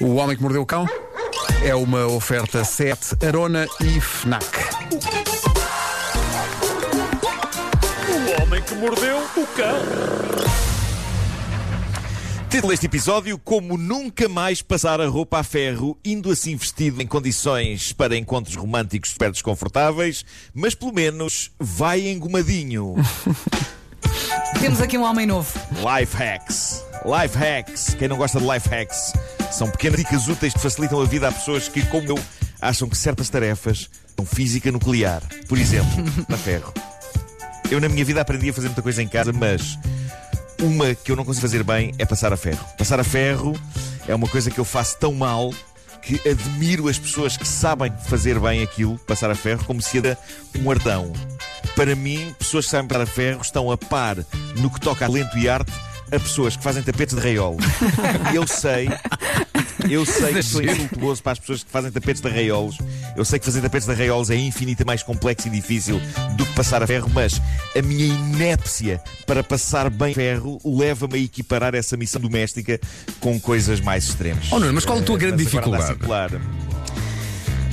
O Homem que Mordeu o Cão é uma oferta 7 Arona e FNAC. O homem que mordeu o cão. Título deste episódio: Como nunca mais passar a roupa a ferro, indo assim vestido em condições para encontros românticos super desconfortáveis, mas pelo menos vai engomadinho. Temos aqui um homem novo. Life hacks. Life hacks. Quem não gosta de life hacks? São pequenas dicas úteis que facilitam a vida a pessoas que, como eu, acham que certas tarefas são física nuclear. Por exemplo, a ferro. Eu na minha vida aprendi a fazer muita coisa em casa, mas uma que eu não consigo fazer bem é passar a ferro. Passar a ferro é uma coisa que eu faço tão mal que admiro as pessoas que sabem fazer bem aquilo, passar a ferro, como se era um ardão. Para mim, pessoas que sabem passar a ferro estão a par no que toca a talento e arte a pessoas que fazem tapetes de raiolo. Eu sei, eu sei que sou insultuoso para as pessoas que fazem tapetes de arraiolos. Eu sei que fazer tapetes de arraiolos é infinitamente mais complexo e difícil do que passar a ferro, mas a minha inépcia para passar bem ferro leva-me a equiparar essa missão doméstica com coisas mais extremas. Oh, Nuno, mas qual a tua Eh, grande dificuldade? circular.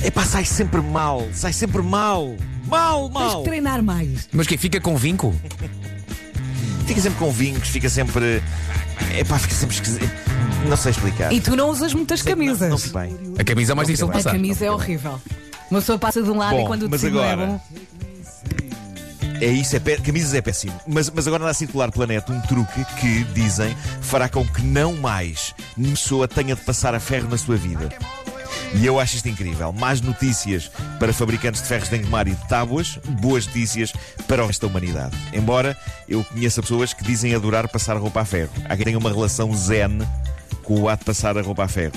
Epá, sai sempre mal, sai sempre mal. Mal, Tens mal. que treinar mais. Mas quem fica com vinco? Fica sempre com vincos, fica sempre. Epá, fica sempre esquisito. Não sei explicar. E tu não usas muitas camisas. Não fico bem. A camisa é mais difícil de a passar. camisa é horrível. Uma pessoa passa de um lado Bom, e quando o mas tecido não é agora- bom. É isso, é pé- camisas é péssimo. Mas, mas agora anda a circular pela net um truque que, dizem, fará com que não mais nenhuma pessoa tenha de passar a ferro na sua vida. E eu acho isto incrível. Más notícias para fabricantes de ferros de engomar e de tábuas, boas notícias para o resto da humanidade. Embora eu conheça pessoas que dizem adorar passar roupa a ferro. Há quem tenha uma relação zen com o ato de passar a roupa a ferro.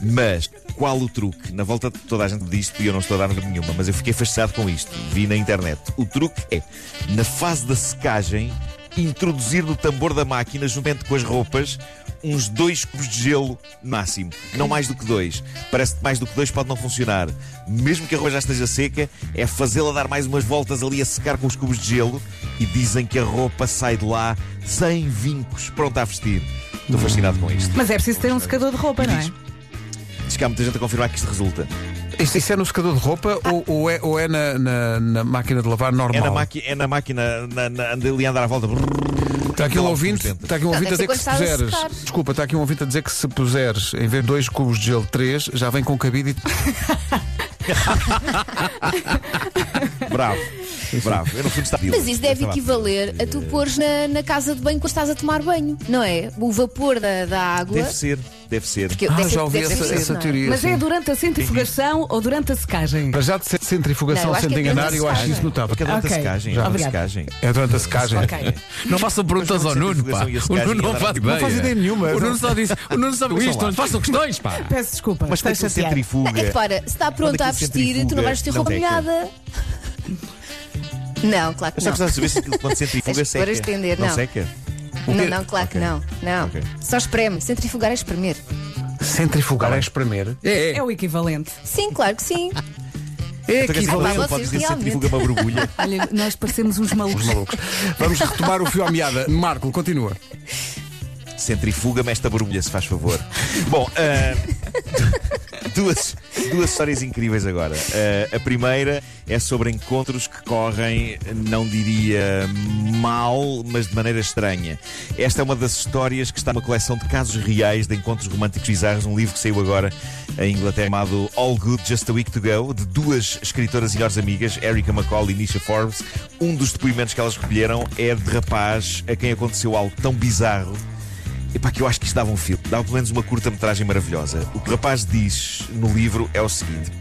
Mas qual o truque? Na volta toda a gente disto e eu não estou a dar nenhuma, mas eu fiquei fascinado com isto. Vi na internet. O truque é, na fase da secagem, introduzir no tambor da máquina, juntamente com as roupas, uns dois cubos de gelo máximo. Não mais do que dois. Parece que mais do que dois pode não funcionar. Mesmo que a roupa já esteja seca, é fazê-la dar mais umas voltas ali a secar com os cubos de gelo e dizem que a roupa sai de lá sem vincos, pronta a vestir. Estou fascinado com isto. Mas é preciso ter um secador de roupa, não é? diz- Diz que há muita gente a confirmar que isto resulta. Isto, isso é no secador de roupa ou, ou é, ou é na, na- na máquina de lavar normal? É na, maqui, é na máquina, na, na, anda ali andar à volta. Está aqui um ouvinte, está aqui um ouvinte a deve dizer que se puseres. Desculpa, está aqui um ouvinte a dizer que se puseres, em vez de dois cubos de gelo, três, já vem com cabide e. Bravo. Bravo. Eu no fundo estava Mas isso deve equivaler a tu pôres na, na casa de banho quando estás a tomar banho, não é? O vapor da, da água. Deve ser, deve ser. Porque Ah, deve já ouvi deve essa, ser, essa é? teoria. Mas sim. é durante a centrifugação ou durante a secagem? Para já de ser centrifugação Não, te é enganar, a eu acho secagem. isso notável. Porque é durante Ok. a secagem. Já. é durante a secagem. É durante a secagem. Ok. Não façam perguntas ao Nuno, pá. A O Nuno não faz ideia. Não faz ideia nenhuma. O Nuno só disse, o Nuno sabe Mas isto, não façam questões, pá. Peço desculpa. Mas aquilo chateada. centrifuga. É que para, se está pronta a vestir, tu não vais vestir roupa molhada. Não, claro que Eu só não. precisava saber se aquilo quando centrifuga Tens que pôr a seca. estender, não não. seca? Não, não, claro que Ok. não. Não. Ok. Só espreme. Centrifugar é espremer. Centrifugar é espremer. É, É o equivalente. Sim, claro que sim. É Então, quer aqui. dizer, pá, ele pode vocês dizer realmente. centrifuga uma borbulha. Olha, nós parecemos uns malucos. Malucos. Vamos retomar o fio à meada. Marco, continua. Centrifuga-me esta borbulha, se faz favor. Bom, ah, duas, duas histórias incríveis agora. Ah, a primeira é sobre encontros correm, não diria mal, mas de maneira estranha. Esta é uma das histórias que está numa coleção de casos reais de encontros românticos bizarros, um livro que saiu agora em Inglaterra chamado All Good Just a Week to Go, de duas escritoras e melhores amigas, Erica McCall e Nisha Forbes. Um dos depoimentos que elas recolheram é de rapaz a quem aconteceu algo tão bizarro Epá, que eu acho que isto dava um filme, dava pelo menos uma curta-metragem maravilhosa. O que o rapaz diz no livro é o seguinte: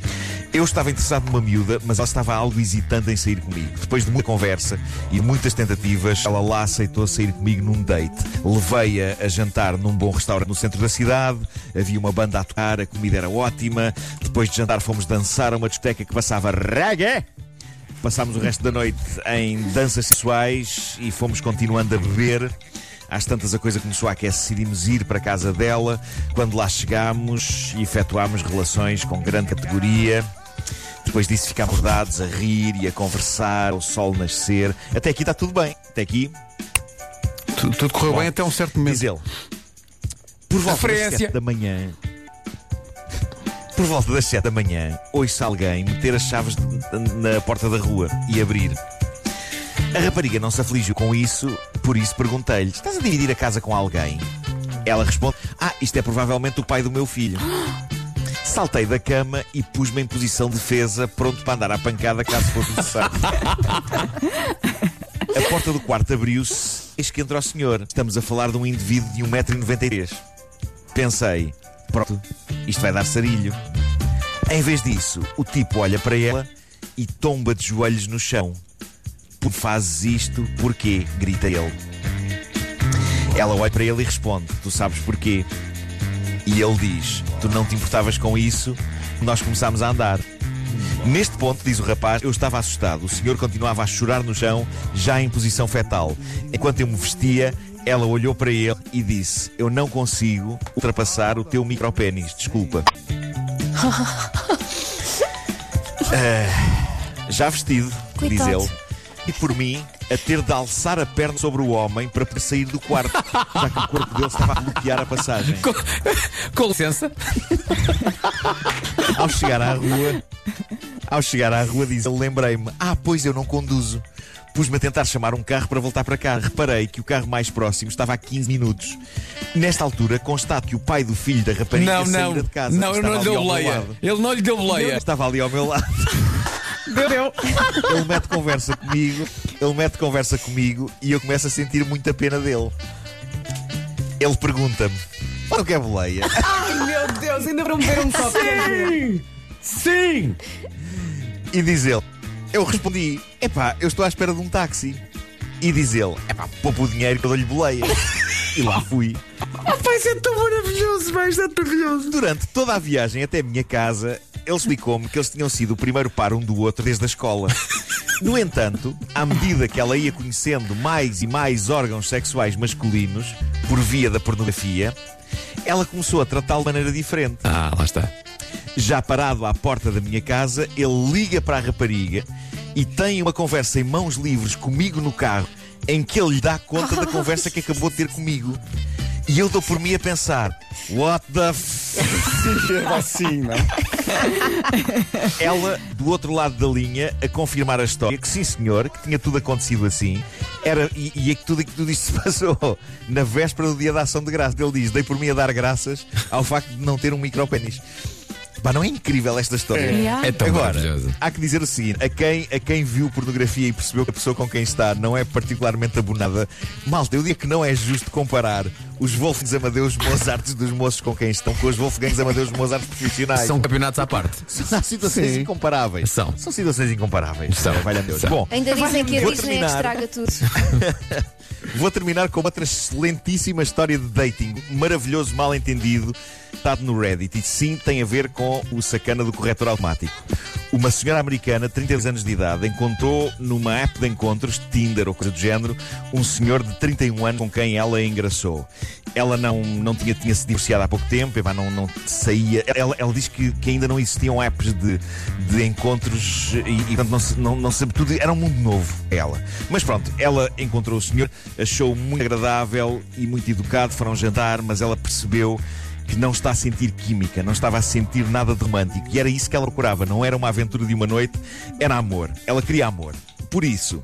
Eu estava interessado numa miúda, mas ela estava algo hesitante em sair comigo. Depois de muita conversa e muitas tentativas, ela lá aceitou sair comigo num date. Levei-a a jantar num bom restaurante no centro da cidade, havia uma banda a tocar, a comida era ótima. Depois de jantar, fomos dançar a uma discoteca que passava reggae. Passámos o resto da noite em danças sexuais e fomos continuando a beber. Às tantas a coisa começou a aquecer, decidimos ir para a casa dela. Quando lá chegámos, efetuámos relações com grande categoria. Depois disso ficámos dados a rir e a conversar, o sol nascer. Até aqui está tudo bem. Até aqui, Tu- Tudo correu Bom, bem até um certo momento. diz ele. Por volta das Referência. sete da manhã, Por volta das 7 da manhã, ouço alguém meter as chaves na porta da rua e abrir. A rapariga não se afligiu com isso, por isso perguntei-lhe: Estás a dividir a casa com alguém? Ela responde: Ah, isto é provavelmente o pai do meu filho. Saltei da cama e pus-me em posição de defesa, pronto para andar à pancada caso fosse necessário. A porta do quarto abriu-se, eis que entra o senhor. Estamos a falar de um indivíduo de 1,93m. Pensei, pronto, isto vai dar sarilho. Em vez disso, o tipo olha para ela e tomba de joelhos no chão. Por fazes isto, porquê? grita ele. Ela olha para ele e responde: Tu sabes porquê? E ele diz: Tu não te importavas com isso? Nós começámos a andar. Neste ponto, diz o rapaz, eu estava assustado. O senhor continuava a chorar no chão, já em posição fetal. Enquanto eu me vestia, ela olhou para ele e disse: Eu não consigo ultrapassar o teu micropénis, desculpa. Ah, já vestido, diz Coitado. ele, e por mim, a ter de alçar a perna sobre o homem para poder sair do quarto, já que o corpo dele estava a bloquear a passagem. Com, com licença. Ao chegar à rua, ao chegar à rua, diz ele, lembrei-me, ah, pois eu não conduzo. Pus-me a tentar chamar um carro para voltar para cá. Reparei que o carro mais próximo estava a 15 minutos. Nesta altura, constato que o pai do filho da rapariga Não, saíra não. de casa. Não, ele não lhe deu boleia. Ele não lhe deu boleia. Estava ali ao meu lado. Deu, deu. Ele mete conversa comigo, ele mete conversa comigo e eu começo a sentir muita pena dele. Ele pergunta-me: Não quer boleia? Ai meu Deus, ainda para me ver um copo. Sim! Sim! E diz ele: Eu respondi: Epá, eu estou à espera de um táxi. E diz ele: Epá, poupa o dinheiro que eu dou-lhe boleia. E lá fui. Vai ser tão maravilhoso, vai ser maravilhoso. Durante toda a viagem até a minha casa, ele explicou-me que eles tinham sido o primeiro par um do outro desde a escola. No entanto, à medida que ela ia conhecendo mais e mais órgãos sexuais masculinos, por via da pornografia, ela começou a tratá-lo de maneira diferente. Ah, lá está. Já parado à porta da minha casa, ele liga para a rapariga e tem uma conversa em mãos livres comigo no carro, em que ele lhe dá conta da conversa que acabou de ter comigo. E eu dou por mim a pensar: What the f. assim, não? Ela, do outro lado da linha, a confirmar a história, que sim senhor, que tinha tudo acontecido assim, era, e, e é que tudo, que tudo isto se passou na véspera do dia da ação de graça. Ele diz: Dei por mim a dar graças ao facto de não ter um micropénis. Pá, não é incrível esta história? É tão Agora, há que dizer o seguinte: a quem, a quem viu pornografia e percebeu que a pessoa com quem está não é particularmente abonada, malta, eu digo que não é justo comparar os Wolfgangs Amadeus Mozarts dos moços com quem estão com os Wolfgangs Amadeus Mozarts profissionais. São campeonatos à parte. São situações Sim. incomparáveis. São. São situações incomparáveis. São. Valha Deus. São. Bom, Ainda dizem que a Disney é que terminar. estraga tudo. vou terminar com outra excelentíssima história de dating. Maravilhoso mal entendido. Estado no Reddit. E sim, tem a ver com o sacana do corretor automático. Uma senhora americana, 32 anos de idade, encontrou numa app de encontros, Tinder ou coisa do género, um senhor de 31 anos com quem ela engraçou. Ela não, não tinha, tinha se divorciado há pouco tempo, não, não saía. Ela, ela diz que, que ainda não existiam apps de, de encontros e, e portanto, não, se- não, não sabe tudo. Era um mundo novo, ela. Mas pronto, ela encontrou o senhor, achou muito agradável e muito educado, foram jantar, mas ela percebeu que não está a sentir química, não estava a sentir nada de romântico. E era isso que ela procurava, não era uma aventura de uma noite, era amor. Ela queria amor. Por isso,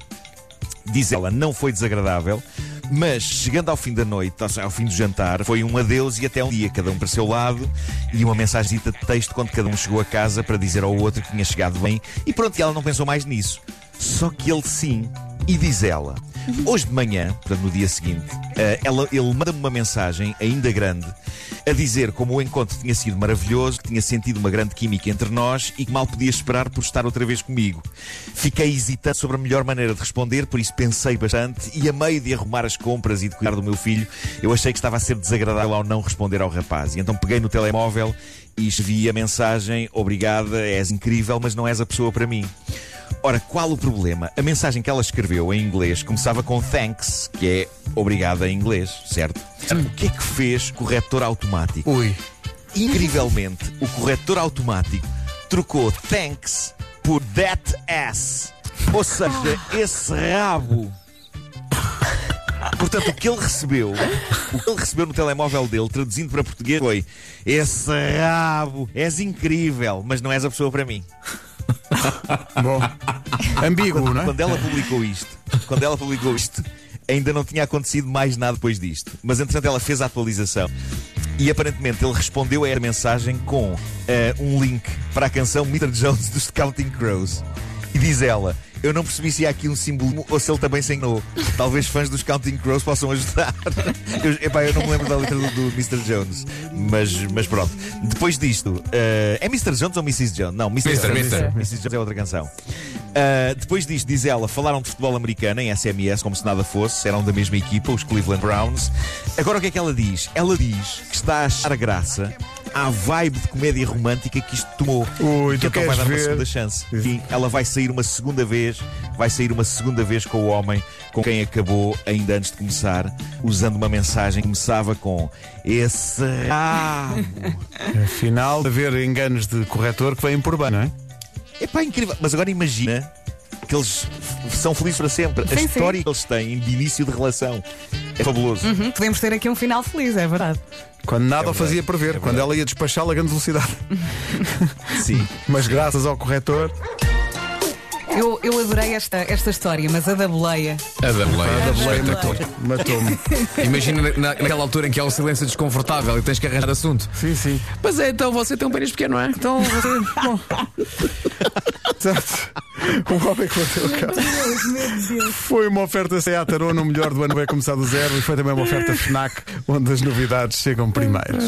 diz ela, não foi desagradável, mas chegando ao fim da noite, ao- fim do jantar, foi um adeus e até um dia, cada um para o seu lado, e uma mensagem de texto quando cada um chegou a casa para dizer ao outro que tinha chegado bem, e pronto, ela não pensou mais nisso. Só que ele sim, e diz ela, hoje de manhã, portanto no dia seguinte, eh, ela, ele manda-me uma mensagem, ainda grande, a dizer como o encontro tinha sido maravilhoso, que tinha sentido uma grande química entre nós e que mal podia esperar por estar outra vez comigo. Fiquei hesitante sobre a melhor maneira de responder, por isso pensei bastante e a meio de arrumar as compras e de cuidar do meu filho, eu achei que estava a ser desagradável ao não responder ao rapaz. E então peguei no telemóvel e escrevi a mensagem: Obrigada, és incrível, mas não és a pessoa para mim. Ora, qual o problema? A mensagem que ela escreveu em inglês começava com thanks, que é obrigada em inglês, certo? O que é que fez corretor automático? Ui. Incrivelmente, o corretor automático trocou thanks por that ass. Ou seja, esse rabo. Portanto, o que ele recebeu, o que ele recebeu no telemóvel dele, traduzindo para português, foi: Esse rabo, és incrível, mas não és a pessoa para mim. Bom, ambíguo, não é? Quando ela publicou isto, quando ela publicou isto, ainda não tinha acontecido mais nada depois disto. Mas entretanto ela fez a atualização. E aparentemente ele respondeu a essa mensagem com eh, um link para a canção Mr. Jones dos Counting Crows. E diz ela: Eu não percebi se há aqui um símbolo ou se ele também se enganou. Talvez fãs dos Counting Crows possam ajudar. Eu, epá, eu não me lembro da letra do, do Mr. Jones. Mas, mas pronto. Depois disto, eh, é Mr. Jones ou Mrs. Jones? Não, Mr. Mr., Jones. Mr.. Mrs. Jones é outra canção. Uh, depois disto, diz ela, falaram de futebol americano em SMS, como se nada fosse, eram da mesma equipa, os Cleveland Browns. Agora o que é que ela diz? Ela diz que está a achar graça à vibe de comédia romântica que isto tomou. Ui, que tu então vai dar uma ver? segunda chance. Sim, ela vai sair uma segunda vez, vai sair uma segunda vez com o homem com quem acabou ainda antes de começar, usando uma mensagem que começava com esse rabo. Afinal, haver enganos de corretor que vêm por bem, não é? É pá, incrível. Mas agora imagina que eles são felizes para sempre. A Sim, sim. história que eles têm de início de relação é fabuloso. Hum, Podemos ter aqui um final feliz, é verdade. Quando nada o verdade, fazia prever, é quando ela ia despachá-la a grande velocidade. Sim. Mas graças ao corretor, Eu, eu adorei esta, esta história, mas a da boleia. A da boleia. a boleia Espetacular. matou- matou-me. Imagina na- na- naquela altura em que há um silêncio desconfortável e tens que arranjar assunto. Sim, sim. Mas é, então você tem um pênis pequeno, não é? Então você. Bom. Exato. O homem que bateu o carro. Foi uma oferta Seat Arona, o melhor do ano vai começar do zero e foi também uma oferta FNAC, onde as novidades chegam primeiras.